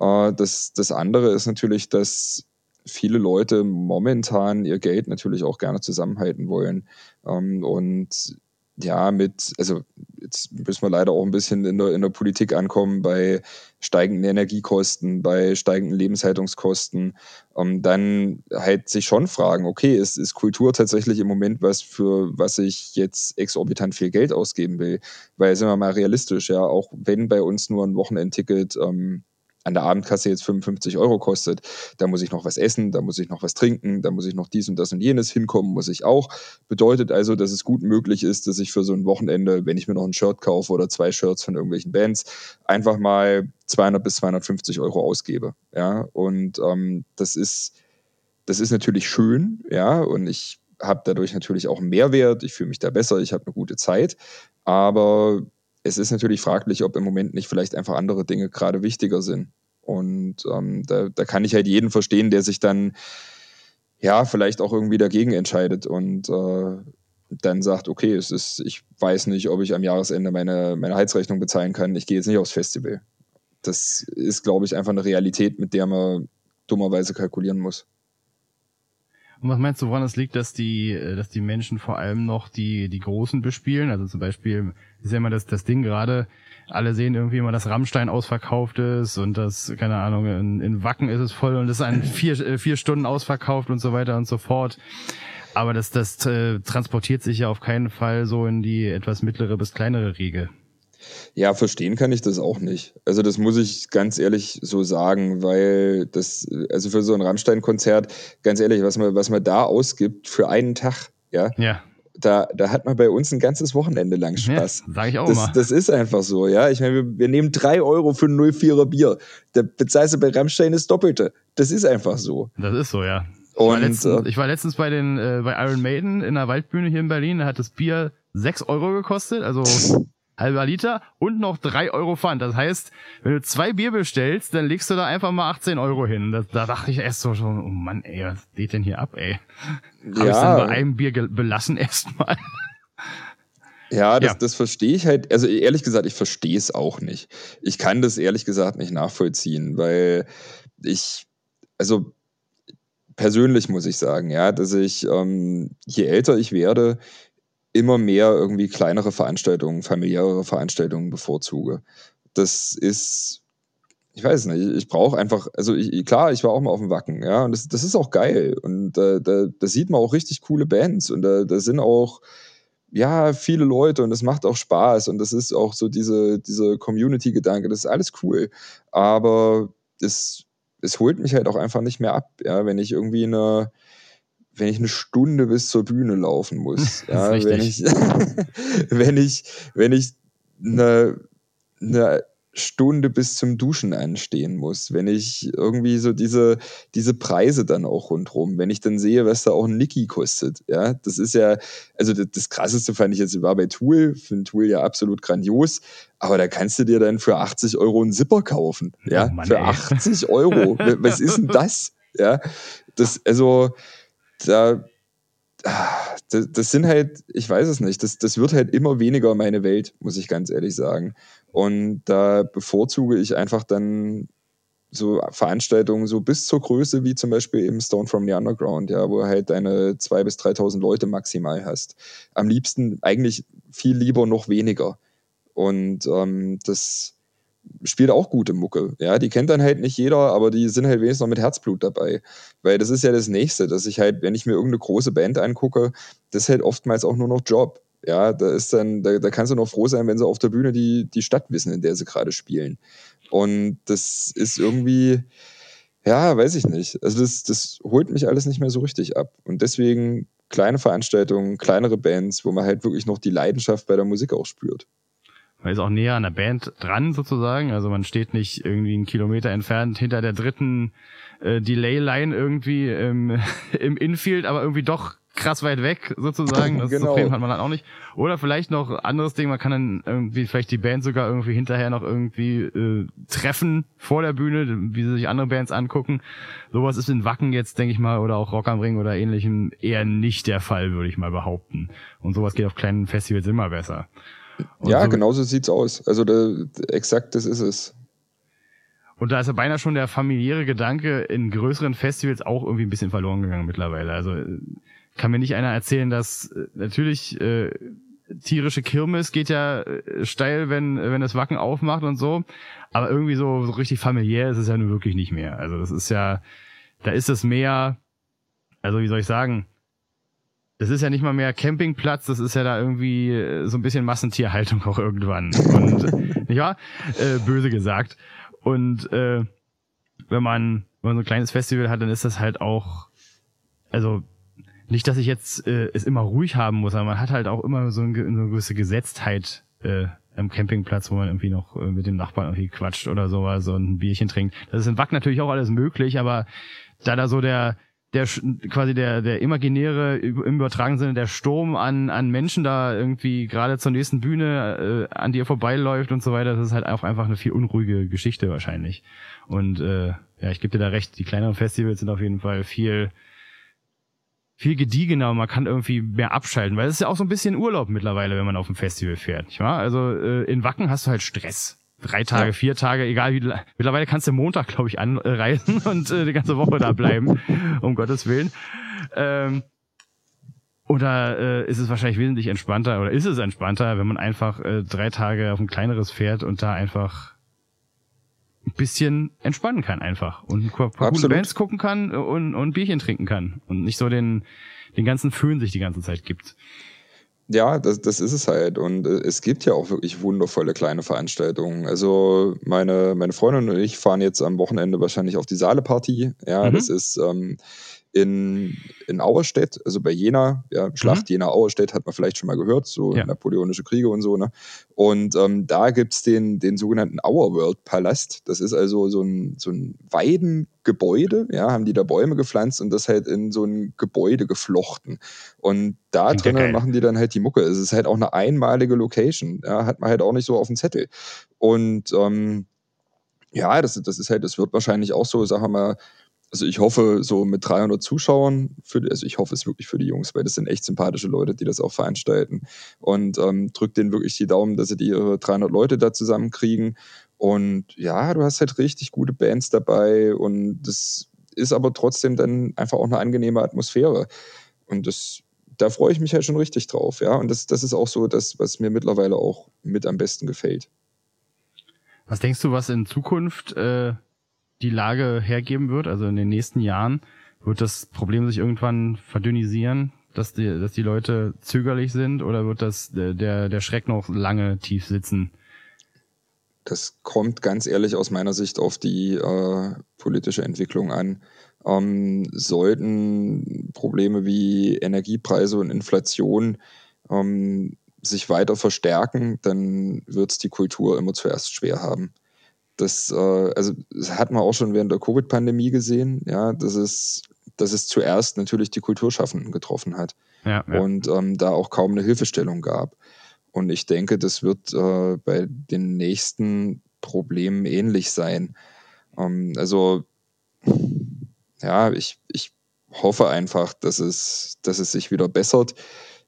S2: Äh, das, das andere ist natürlich, dass viele Leute momentan ihr Geld natürlich auch gerne zusammenhalten wollen. Ähm, und ja, mit, also jetzt müssen wir leider auch ein bisschen in der, in der Politik ankommen bei steigenden Energiekosten, bei steigenden Lebenshaltungskosten, um dann halt sich schon fragen, okay, ist, ist Kultur tatsächlich im Moment was, für was ich jetzt exorbitant viel Geld ausgeben will? Weil, sind wir mal realistisch, ja, auch wenn bei uns nur ein Wochenendticket ähm, an der Abendkasse jetzt 55 Euro kostet, da muss ich noch was essen, da muss ich noch was trinken, da muss ich noch dies und das und jenes hinkommen, muss ich auch. Bedeutet also, dass es gut möglich ist, dass ich für so ein Wochenende, wenn ich mir noch ein Shirt kaufe oder zwei Shirts von irgendwelchen Bands, einfach mal 200 bis 250 Euro ausgebe. Ja, und ähm, das ist, das ist natürlich schön, ja, und ich habe dadurch natürlich auch einen Mehrwert, ich fühle mich da besser, ich habe eine gute Zeit, aber es ist natürlich fraglich, ob im Moment nicht vielleicht einfach andere Dinge gerade wichtiger sind. Und ähm, da, da kann ich halt jeden verstehen, der sich dann ja vielleicht auch irgendwie dagegen entscheidet und äh, dann sagt, okay, es ist, ich weiß nicht, ob ich am Jahresende meine, meine Heizrechnung bezahlen kann, ich gehe jetzt nicht aufs Festival. Das ist, glaube ich, einfach eine Realität, mit der man dummerweise kalkulieren muss.
S1: Und was meinst du, woran es liegt, dass die, äh, dass die Menschen vor allem noch die, die Großen bespielen? Also zum Beispiel ist ja immer das, das Ding gerade, alle sehen irgendwie immer, dass Rammstein ausverkauft ist und das, keine Ahnung, in, in Wacken ist es voll und es ist ein vier, äh, vier Stunden ausverkauft und so weiter und so fort. Aber das, das äh, transportiert sich ja auf keinen Fall so in die etwas mittlere bis kleinere Riege.
S2: Ja, verstehen kann ich das auch nicht. Also das muss ich ganz ehrlich so sagen, weil das, also für so ein Rammstein-Konzert, ganz ehrlich, was man, was man da ausgibt für einen Tag, ja,
S1: ja.
S2: Da, da hat man bei uns ein ganzes Wochenende lang Spaß.
S1: Ja, sag ich auch
S2: das,
S1: mal.
S2: Das ist einfach so, ja. Ich meine, wir, wir nehmen drei Euro für ein 04er Bier. Da bezahlst du bei Rammstein das Doppelte. Das ist einfach so.
S1: Das ist so, ja.
S2: Und,
S1: ich, war letztens, äh, ich war letztens bei den äh, bei Iron Maiden in der Waldbühne hier in Berlin. Da hat das Bier sechs Euro gekostet. Also halber Liter und noch drei Euro Pfand. Das heißt, wenn du zwei Bier bestellst, dann legst du da einfach mal 18 Euro hin. Da, da dachte ich erst so schon, oh Mann, ey, was geht denn hier ab, ey? Ja. Habe ich dann bei einem Bier belassen erstmal.
S2: Ja, das, ja. das verstehe ich halt. Also ehrlich gesagt, ich verstehe es auch nicht. Ich kann das ehrlich gesagt nicht nachvollziehen, weil ich, also persönlich muss ich sagen, ja, dass ich, ähm, je älter ich werde, immer mehr irgendwie kleinere Veranstaltungen, familiärere Veranstaltungen bevorzuge. Das ist, ich weiß nicht, ich brauche einfach, also ich, klar, ich war auch mal auf dem Wacken, ja, und das, das ist auch geil. Und äh, da, da sieht man auch richtig coole Bands und da, da sind auch, ja, viele Leute und es macht auch Spaß und das ist auch so diese, diese Community-Gedanke, das ist alles cool. Aber es, es holt mich halt auch einfach nicht mehr ab, ja, wenn ich irgendwie eine, wenn ich eine Stunde bis zur Bühne laufen muss, ja, wenn ich, wenn ich, wenn ich eine, eine Stunde bis zum Duschen anstehen muss, wenn ich irgendwie so diese, diese Preise dann auch rundherum, wenn ich dann sehe, was da auch ein Niki kostet, ja, das ist ja, also das, das krasseste fand ich jetzt war bei Tool, finde Tool ja absolut grandios, aber da kannst du dir dann für 80 Euro einen Zipper kaufen, ja, oh Mann, für 80 Euro, was ist denn das, ja, das, also, da, das, das, sind halt, ich weiß es nicht, das, das wird halt immer weniger meine Welt, muss ich ganz ehrlich sagen. Und da bevorzuge ich einfach dann so Veranstaltungen so bis zur Größe wie zum Beispiel im Stone from the Underground, ja, wo halt deine 2.000 bis 3.000 Leute maximal hast. Am liebsten eigentlich viel lieber noch weniger. Und ähm, das, spielt auch gute Mucke. Ja, die kennt dann halt nicht jeder, aber die sind halt wenigstens noch mit Herzblut dabei. Weil das ist ja das Nächste, dass ich halt, wenn ich mir irgendeine große Band angucke, das ist halt oftmals auch nur noch Job. Ja, da ist dann, da, da kannst du noch froh sein, wenn sie auf der Bühne die, die Stadt wissen, in der sie gerade spielen. Und das ist irgendwie, Ja, weiß ich nicht. Also das, das holt mich alles nicht mehr so richtig ab. Und deswegen kleine Veranstaltungen, kleinere Bands, wo man halt wirklich noch die Leidenschaft bei der Musik auch spürt.
S1: Man ist auch näher an der Band dran sozusagen. Also man steht nicht irgendwie einen Kilometer entfernt hinter der dritten äh, Delay-Line irgendwie im, im Infield, aber irgendwie doch krass weit weg sozusagen. Das genau. Problem hat man dann auch nicht. Oder vielleicht noch anderes Ding, man kann dann irgendwie vielleicht die Band sogar irgendwie hinterher noch irgendwie äh, treffen vor der Bühne, wie sie sich andere Bands angucken. Sowas ist in Wacken jetzt, denke ich mal, oder auch Rock am Ring oder ähnlichem eher nicht der Fall, würde ich mal behaupten. Und sowas geht auf kleinen Festivals immer besser.
S2: Und ja, so, genau so sieht's aus. Also da, exakt das ist es.
S1: Und da ist ja beinahe schon der familiäre Gedanke in größeren Festivals auch irgendwie ein bisschen verloren gegangen mittlerweile. Also kann mir nicht einer erzählen, dass äh, natürlich äh, tierische Kirmes geht ja äh, steil, wenn wenn das Wacken aufmacht und so, aber irgendwie so, so richtig familiär ist es ja nun wirklich nicht mehr. Also das ist ja, da ist es mehr, also wie soll ich sagen, das ist ja nicht mal mehr Campingplatz, das ist ja da irgendwie äh, so ein bisschen Massentierhaltung auch irgendwann. Und nicht wahr? Äh, böse gesagt. Und äh, wenn man, wenn man so ein kleines Festival hat, dann ist das halt auch, also nicht, dass ich jetzt äh, es immer ruhig haben muss, aber man hat halt auch immer so, ein, so eine gewisse Gesetztheit äh, am Campingplatz, wo man irgendwie noch äh, mit dem Nachbarn irgendwie quatscht oder sowas und ein Bierchen trinkt. Das ist in Wack natürlich auch alles möglich, aber da da so der der quasi der der imaginäre im übertragenen Sinne der Sturm an an Menschen da irgendwie gerade zur nächsten Bühne äh, an dir vorbeiläuft und so weiter, das ist halt auch einfach eine viel unruhige Geschichte wahrscheinlich. Und äh, ja, ich gebe dir da recht, die kleineren Festivals sind auf jeden Fall viel viel gediegener man kann irgendwie mehr abschalten, weil es ist ja auch so ein bisschen Urlaub mittlerweile, wenn man auf dem Festival fährt, nicht wahr? Also äh, in Wacken hast du halt Stress. Drei Tage, ja. vier Tage, egal wie. Mittlerweile kannst du Montag, glaube ich, anreisen und äh, die ganze Woche da bleiben, um Gottes Willen. Ähm, oder äh, ist es wahrscheinlich wesentlich entspannter oder ist es entspannter, wenn man einfach äh, drei Tage auf ein kleineres fährt und da einfach ein bisschen entspannen kann einfach und ein paar Absolut. gute Bands gucken kann und, und Bierchen trinken kann und nicht so den, den ganzen Föhn sich die ganze Zeit gibt.
S2: Ja, das, das ist es halt. Und äh, es gibt ja auch wirklich wundervolle kleine Veranstaltungen. Also meine, meine Freundin und ich fahren jetzt am Wochenende wahrscheinlich auf die Saale-Party. Ja, mhm. das ist ähm, in, in Auerstedt, also bei Jena, ja, Schlacht mhm. Jena-Auerstedt hat man vielleicht schon mal gehört, so ja. napoleonische Kriege und so, ne? Und ähm, da gibt's den, den sogenannten Auerworld-Palast. Das ist also so ein, so ein Weidengebäude, ja, haben die da Bäume gepflanzt und das halt in so ein Gebäude geflochten. Und da drinnen machen die dann halt die Mucke. Es ist halt auch eine einmalige Location, ja, hat man halt auch nicht so auf dem Zettel. Und ähm, ja, das, das ist halt, das wird wahrscheinlich auch so, sagen wir mal, also ich hoffe, so mit 300 Zuschauern, für, also ich hoffe es wirklich für die Jungs, weil das sind echt sympathische Leute, die das auch veranstalten. Und ähm, drückt denen wirklich die Daumen, dass sie die ihre 300 Leute da zusammenkriegen. Und ja, du hast halt richtig gute Bands dabei und das ist aber trotzdem dann einfach auch eine angenehme Atmosphäre. Und das, da freue ich mich halt schon richtig drauf, ja. Und das, das ist auch so das, was mir mittlerweile auch mit am besten gefällt.
S1: Was denkst du, was in Zukunft äh, die Lage hergeben wird, also in den nächsten Jahren, wird das Problem sich irgendwann verdünnisieren, dass die, dass die Leute zögerlich sind oder wird das der, der Schreck noch lange tief sitzen?
S2: Das kommt ganz ehrlich aus meiner Sicht auf die äh, politische Entwicklung an. Ähm, sollten Probleme wie Energiepreise und Inflation ähm, sich weiter verstärken, dann wird es die Kultur immer zuerst schwer haben. Das, äh, also, das hat man auch schon während der Covid-Pandemie gesehen, ja, dass es, dass es zuerst natürlich die Kulturschaffenden getroffen hat. Ja, ja. Und ähm, da auch kaum eine Hilfestellung gab. Und ich denke, das wird äh, bei den nächsten Problemen ähnlich sein. Ähm, also, ja, ich, ich hoffe einfach, dass es, dass es sich wieder bessert.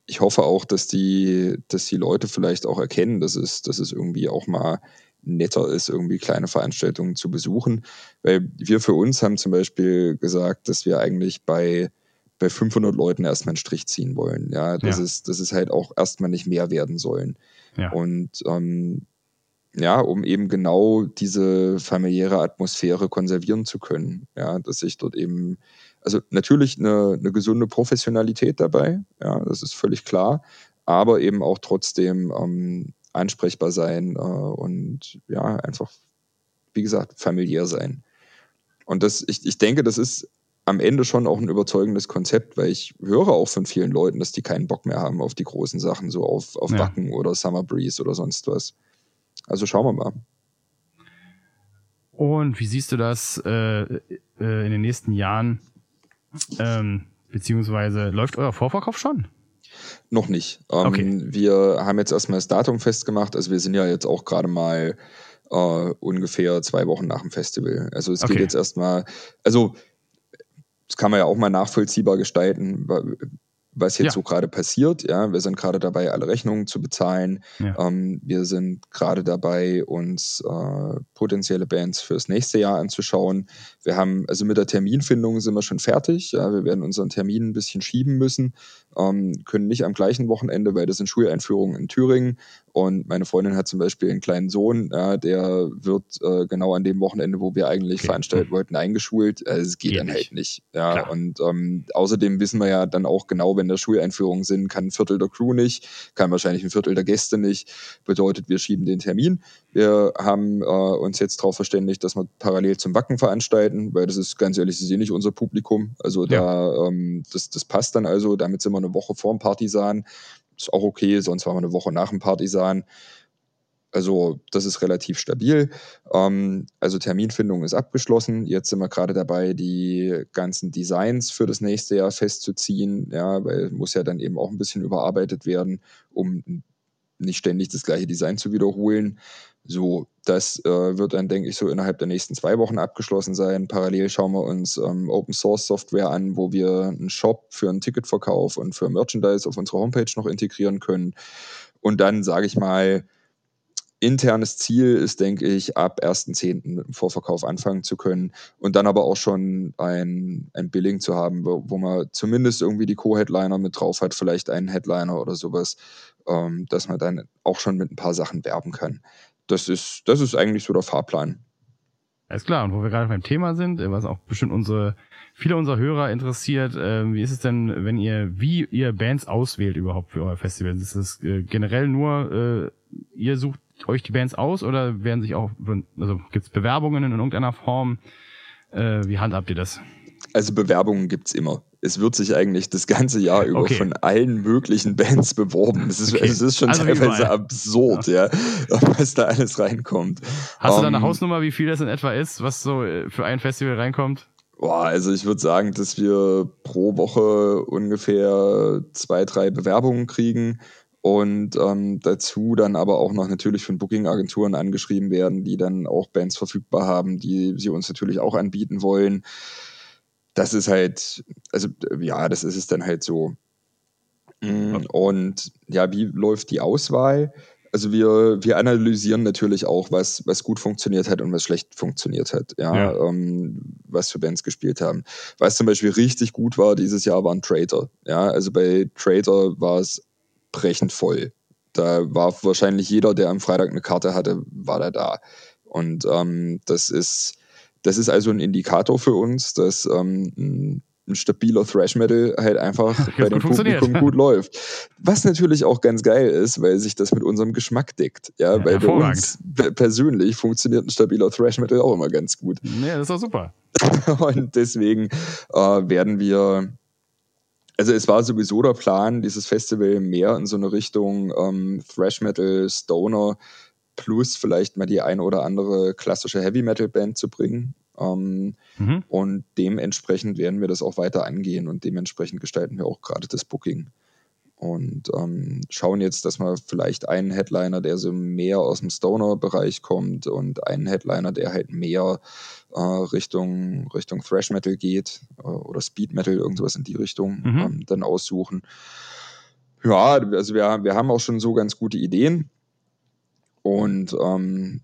S2: Ich hoffe auch, dass die, dass die Leute vielleicht auch erkennen, dass es, dass es irgendwie auch mal netter ist, irgendwie kleine Veranstaltungen zu besuchen. Weil wir für uns haben zum Beispiel gesagt, dass wir eigentlich bei, bei 500 Leuten erstmal einen Strich ziehen wollen. Ja, das ja. ist, das ist halt auch erstmal nicht mehr werden sollen. Ja. Und ähm, ja, um eben genau diese familiäre Atmosphäre konservieren zu können. Ja, dass ich dort eben, also natürlich eine, eine gesunde Professionalität dabei, ja, das ist völlig klar, aber eben auch trotzdem ähm, ansprechbar sein äh, und ja, einfach, wie gesagt, familiär sein. Und das, ich, ich denke, das ist am Ende schon auch ein überzeugendes Konzept, weil ich höre auch von vielen Leuten, dass die keinen Bock mehr haben auf die großen Sachen, so auf, auf ja. Wacken oder Summer Breeze oder sonst was. Also schauen wir mal.
S1: Und wie siehst du das äh, äh, in den nächsten Jahren? Ähm, beziehungsweise läuft euer Vorverkauf schon?
S2: Noch nicht. Ähm, okay. Wir haben jetzt erstmal das Datum festgemacht. Also wir sind ja jetzt auch gerade mal äh, ungefähr zwei Wochen nach dem Festival. Also es okay. geht jetzt erstmal, also das kann man ja auch mal nachvollziehbar gestalten, was jetzt ja. so gerade passiert. Ja, wir sind gerade dabei, alle Rechnungen zu bezahlen. Ja. Ähm, wir sind gerade dabei, uns äh, potenzielle Bands fürs nächste Jahr anzuschauen. Wir haben, also mit der Terminfindung sind wir schon fertig. Ja, wir werden unseren Termin ein bisschen schieben müssen, ähm, können nicht am gleichen Wochenende, weil das sind Schuleinführungen in Thüringen. Und meine Freundin hat zum Beispiel einen kleinen Sohn, ja, der wird äh, genau an dem Wochenende, wo wir eigentlich okay. veranstalten mhm. wollten, eingeschult. Also es geht, geht dann halt nicht. halt nicht. Ja, Klar. und ähm, außerdem wissen wir ja dann auch genau, wenn da Schuleinführungen sind, kann ein Viertel der Crew nicht, kann wahrscheinlich ein Viertel der Gäste nicht. Bedeutet, wir schieben den Termin. Wir haben äh, uns jetzt darauf verständigt, dass wir parallel zum Wacken veranstalten, weil das ist ganz ehrlich, das ist eh nicht unser Publikum. Also ja. da, ähm, das, das passt dann also. Damit sind wir eine Woche vor dem Partisan. Ist auch okay, sonst waren wir eine Woche nach dem Partisan. Also das ist relativ stabil. Ähm, also Terminfindung ist abgeschlossen. Jetzt sind wir gerade dabei, die ganzen Designs für das nächste Jahr festzuziehen, ja, weil muss ja dann eben auch ein bisschen überarbeitet werden, um nicht ständig das gleiche Design zu wiederholen. So, das äh, wird dann, denke ich, so innerhalb der nächsten zwei Wochen abgeschlossen sein. Parallel schauen wir uns ähm, Open Source Software an, wo wir einen Shop für einen Ticketverkauf und für Merchandise auf unserer Homepage noch integrieren können. Und dann, sage ich mal, internes Ziel ist, denke ich, ab 1.10. mit dem Vorverkauf anfangen zu können und dann aber auch schon ein, ein Billing zu haben, wo, wo man zumindest irgendwie die Co-Headliner mit drauf hat, vielleicht einen Headliner oder sowas, ähm, dass man dann auch schon mit ein paar Sachen werben kann das ist, das ist eigentlich so der Fahrplan.
S1: Alles klar, und wo wir gerade beim Thema sind, was auch bestimmt unsere, viele unserer Hörer interessiert, äh, wie ist es denn, wenn ihr, wie ihr Bands auswählt überhaupt für euer Festival? Ist es äh, generell nur, äh, ihr sucht euch die Bands aus oder werden sich auch, also gibt es Bewerbungen in irgendeiner Form? Äh, wie handhabt ihr das?
S2: Also Bewerbungen gibt es immer es wird sich eigentlich das ganze Jahr über okay. von allen möglichen Bands beworben. Es ist, okay. es ist schon also teilweise absurd, ja. ja. was da alles reinkommt.
S1: Hast um, du da eine ähm, Hausnummer, wie viel das in etwa ist, was so äh, für ein Festival reinkommt?
S2: Boah, also ich würde sagen, dass wir pro Woche ungefähr zwei, drei Bewerbungen kriegen und ähm, dazu dann aber auch noch natürlich von Booking-Agenturen angeschrieben werden, die dann auch Bands verfügbar haben, die sie uns natürlich auch anbieten wollen das ist halt, also ja, das ist es dann halt so. Mm, und ja, wie läuft die Auswahl? Also wir, wir analysieren natürlich auch, was, was gut funktioniert hat und was schlecht funktioniert hat, ja, ja. Ähm, was für Bands gespielt haben. Was zum Beispiel richtig gut war dieses Jahr, waren Traitor. Ja, also bei Traitor war es brechend voll. Da war wahrscheinlich jeder, der am Freitag eine Karte hatte, war da da. Und ähm, das ist, das ist also ein Indikator für uns, dass ähm, ein, stabiler Thrash Metal halt einfach bei dem Publikum gut läuft. Was natürlich auch ganz geil ist, weil sich das mit unserem Geschmack deckt. Ja, ja weil bei uns persönlich funktioniert ein stabiler Thrash Metal auch immer ganz gut.
S1: Ja, das ist auch super.
S2: Und deswegen äh, werden wir also es war sowieso der Plan, dieses Festival mehr in so eine Richtung ähm, Thrash Metal, Stoner plus vielleicht mal die eine oder andere klassische Heavy Metal Band zu bringen. Ähm, mhm. Und dementsprechend werden wir das auch weiter angehen und dementsprechend gestalten wir auch gerade das Booking. Und ähm, schauen jetzt, dass wir vielleicht einen Headliner, der so mehr aus dem Stoner-Bereich kommt und einen Headliner, der halt mehr äh, Richtung, Richtung Thrash Metal geht äh, oder Speed Metal, irgendwas in die Richtung, mhm. ähm, dann aussuchen. Ja, also wir, wir haben auch schon so ganz gute Ideen. Und ähm,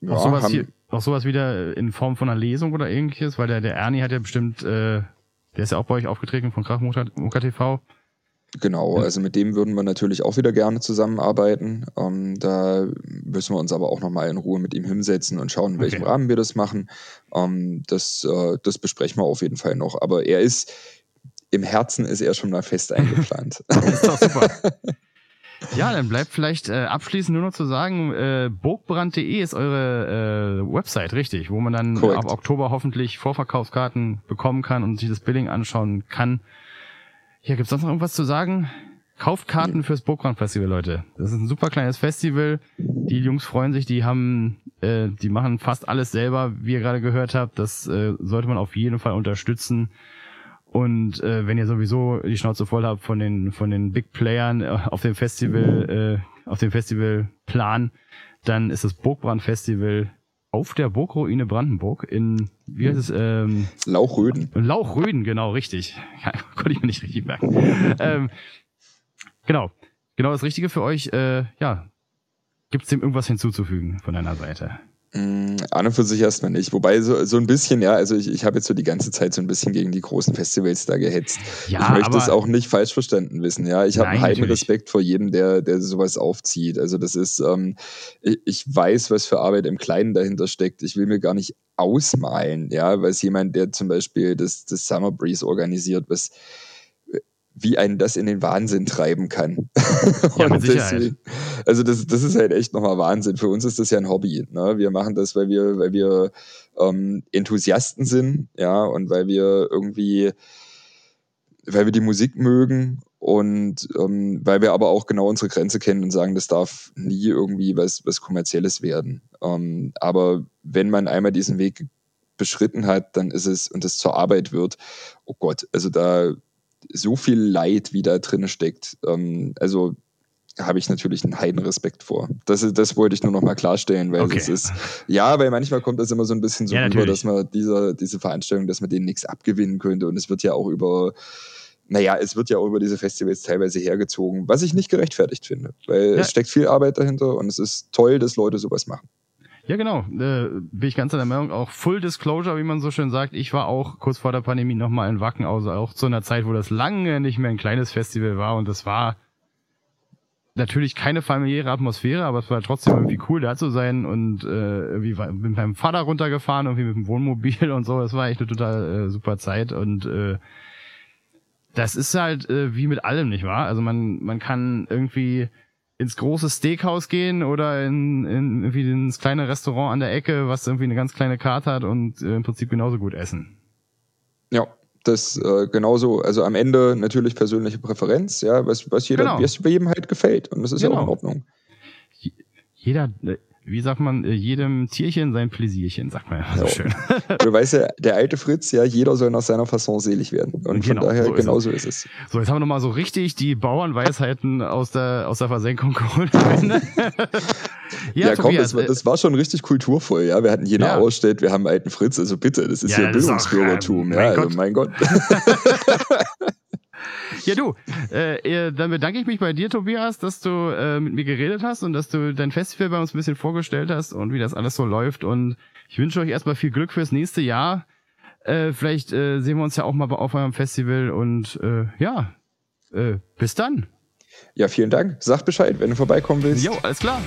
S1: ja, auch, sowas haben, hier, auch sowas wieder in Form von einer Lesung oder ähnliches, weil der, der Ernie hat ja bestimmt, äh, der ist ja auch bei euch aufgetreten von Krachmutter TV.
S2: Genau, also mit dem würden wir natürlich auch wieder gerne zusammenarbeiten. Ähm, da müssen wir uns aber auch nochmal in Ruhe mit ihm hinsetzen und schauen, in welchem okay. Rahmen wir das machen. Ähm, das, äh, das besprechen wir auf jeden Fall noch. Aber er ist, im Herzen ist er schon mal fest eingeplant. ist doch super.
S1: Ja, dann bleibt vielleicht äh, abschließend nur noch zu sagen, äh, burgbrand.de ist eure äh, Website, richtig, wo man dann Correct. ab Oktober hoffentlich Vorverkaufskarten bekommen kann und sich das Billing anschauen kann. Ja, gibt's sonst noch irgendwas zu sagen? Kauft Karten fürs Burgbrand Festival, Leute. Das ist ein super kleines Festival. Die Jungs freuen sich, die haben, äh, die machen fast alles selber, wie ihr gerade gehört habt. Das äh, sollte man auf jeden Fall unterstützen. Und äh, wenn ihr sowieso die Schnauze voll habt von den von den Big Playern äh, auf dem Festival, äh, auf dem Festivalplan, dann ist das Burgbrand Festival auf der Burgruine Brandenburg in wie heißt es? Ähm,
S2: Lauchröden.
S1: Lauchröden, genau, richtig. Ja, konnte ich mir nicht richtig merken. ähm, genau, genau das Richtige für euch. Äh, ja, gibt es dem irgendwas hinzuzufügen von deiner Seite?
S2: Mm, an und für sich erstmal nicht. Wobei so, so ein bisschen, ja, also ich, ich habe jetzt so die ganze Zeit so ein bisschen gegen die großen Festivals da gehetzt. Ja, ich möchte es auch nicht falsch verstanden wissen, ja. Ich habe einen heiden Respekt vor jedem, der, der sowas aufzieht. Also das ist, ähm, ich, ich weiß, was für Arbeit im Kleinen dahinter steckt. Ich will mir gar nicht ausmalen, ja, weil jemand, der zum Beispiel das, das Summer Breeze organisiert, was wie einen das in den Wahnsinn treiben kann.
S1: Ja, mit Sicherheit. Deswegen,
S2: also das, das ist halt echt nochmal Wahnsinn. Für uns ist das ja ein Hobby. Ne? Wir machen das, weil wir, weil wir ähm, Enthusiasten sind, ja, und weil wir irgendwie, weil wir die Musik mögen und ähm, weil wir aber auch genau unsere Grenze kennen und sagen, das darf nie irgendwie was, was Kommerzielles werden. Ähm, aber wenn man einmal diesen Weg beschritten hat, dann ist es, und es zur Arbeit wird, oh Gott, also da so viel Leid, wie da drin steckt. Ähm, also habe ich natürlich einen Heidenrespekt vor. Das, das wollte ich nur noch mal klarstellen, weil okay. es ist, ja, weil manchmal kommt das immer so ein bisschen so ja, rüber, dass man dieser, diese Veranstaltung, dass man denen nichts abgewinnen könnte und es wird ja auch über, naja, es wird ja auch über diese Festivals teilweise hergezogen, was ich nicht gerechtfertigt finde, weil ja. es steckt viel Arbeit dahinter und es ist toll, dass Leute sowas machen.
S1: Ja, genau. Äh, bin ich ganz an der Meinung. Auch Full Disclosure, wie man so schön sagt. Ich war auch kurz vor der Pandemie nochmal in Wacken, also auch zu einer Zeit, wo das lange nicht mehr ein kleines Festival war. Und das war natürlich keine familiäre Atmosphäre, aber es war trotzdem irgendwie cool, da zu sein. Und äh, irgendwie war, mit meinem Vater runtergefahren, irgendwie mit dem Wohnmobil und so. Das war echt eine total äh, super Zeit. Und äh, das ist halt äh, wie mit allem, nicht wahr? Also man, man kann irgendwie ins große Steakhouse gehen oder in, in irgendwie ins kleine Restaurant an der Ecke, was irgendwie eine ganz kleine Karte hat und äh, im Prinzip genauso gut essen.
S2: Ja, das äh, genauso, also am Ende natürlich persönliche Präferenz, ja, was, was jeder, genau. was jedem halt gefällt. Und das ist genau. ja auch in Ordnung.
S1: Jeder, äh, wie sagt man, äh, jedem Tierchen sein Pläsierchen, sagt man ja so schön.
S2: Du weißt ja, der alte Fritz, ja, jeder soll nach seiner Fasson selig werden. Und genau, von daher, so genau so ist es.
S1: So, jetzt haben wir nochmal so richtig die Bauernweisheiten aus der, aus der Versenkung geholt.
S2: ja, ja komm, das war, das war schon richtig kulturvoll, ja. Wir hatten jeder ja. Ausstellt, wir haben einen alten Fritz, also bitte, das ist ja, hier Bildungsbürgertum, ja, also mein Gott.
S1: Ja, du, äh, dann bedanke ich mich bei dir, Tobias, dass du äh, mit mir geredet hast und dass du dein Festival bei uns ein bisschen vorgestellt hast und wie das alles so läuft. Und ich wünsche euch erstmal viel Glück fürs nächste Jahr. Äh, vielleicht äh, sehen wir uns ja auch mal auf eurem Festival und äh, ja, äh, bis dann.
S2: Ja, vielen Dank. Sag Bescheid, wenn du vorbeikommen willst.
S1: Jo, alles klar.